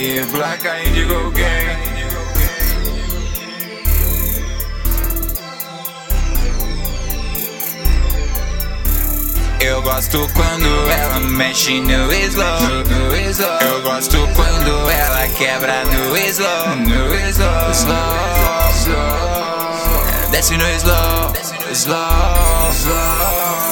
me, Black Indigo Gang. Eu gosto quando ela mexe no slow, no slow. Eu gosto quando ela quebra no slow, no slow, slow, slow. Desce no slow, slow, slow.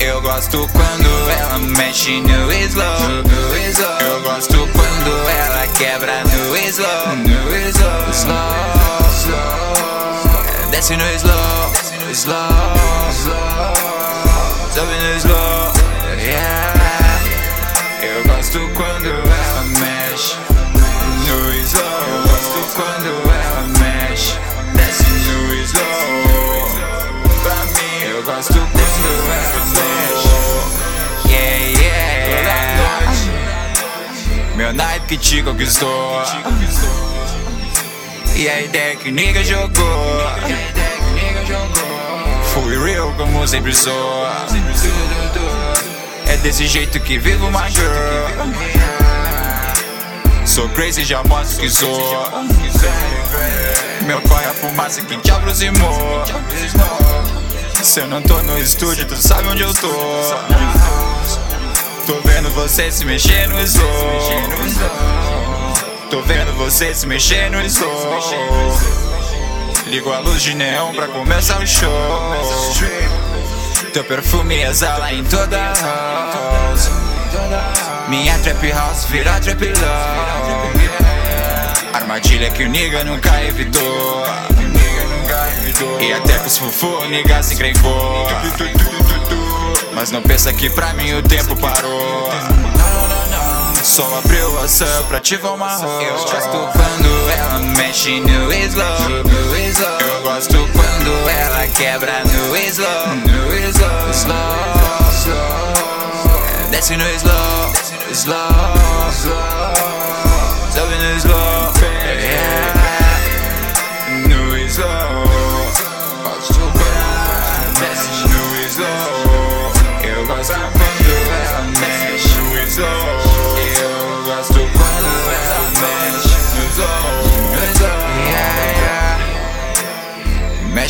Eu gosto quando ela mexe no slow, no slow. Eu gosto quando ela quebra no slow, no slow, slow, slow. Desce no slow, slow, slow. Sobe no slow, yeah. Eu gosto quando ela mexe no slow. Eu gosto quando ela Meu naipe que te conquistou. E a ideia que nigga jogou. Fui real como sempre sou. É desse jeito que vivo girl. Sou crazy, já mostro que sou. Meu pai é a fumaça que te aproximou. Se eu não tô no estúdio, tu sabe onde eu tô. Tô vendo você se mexer no slow. Tô vendo você se mexer no slow. Ligo a luz de neon pra começar o show. Teu perfume exala em toda a house. Minha trap house vira trap love. Armadilha que o nigga nunca evitou. E até com os fufu nigga se encrencou. Mas não pensa que pra mim o tempo parou. Só abriu o WhatsApp pra ativar uma rola. Eu gosto quando ela mexe no slow. Eu gosto quando ela quebra no slow, slow. Desce no slow, slow.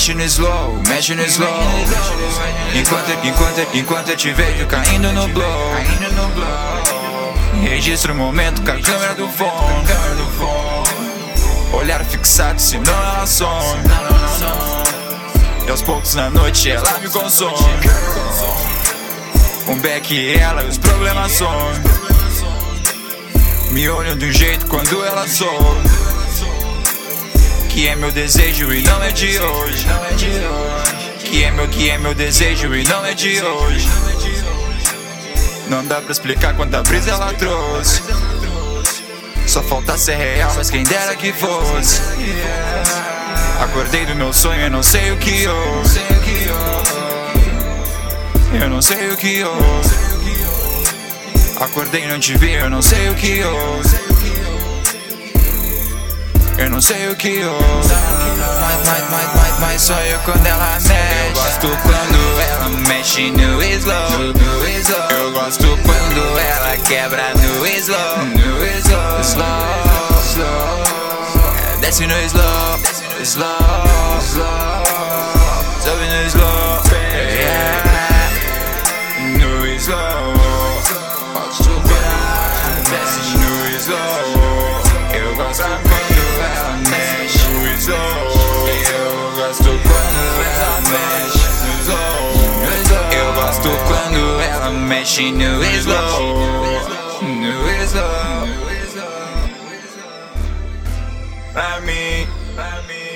Mexe no slow, mexe no slow. Enquanto, enquanto, enquanto eu te vejo caindo no blow. Registra o momento com a câmera do fone. Olhar fixado, senão ela some. E aos poucos na noite ela me consome. Um beck e ela, os problemas somem. Me olham de um jeito quando ela soube Que é meu desejo e não é de hoje. Que é meu, que é meu desejo e não é de hoje. Não dá pra explicar quanta brisa ela trouxe. Só falta ser real, mas quem dera que fosse. Acordei do meu sonho e não sei o que houve. Eu não sei o que houve. Acordei e não te vi, eu não sei o que houve não sei o que houve Mas, mas, mas, mas, mas só eu quando ela mexe Eu gosto quando ela mexe no slow, no slow. Eu gosto quando ela quebra no slow, no slow, slow, slow. Desce no slow, slow, slow. Sobe no slow, mexe. Eu gosto quando ela mexe no slow. No slow. Pra mim, pra mim.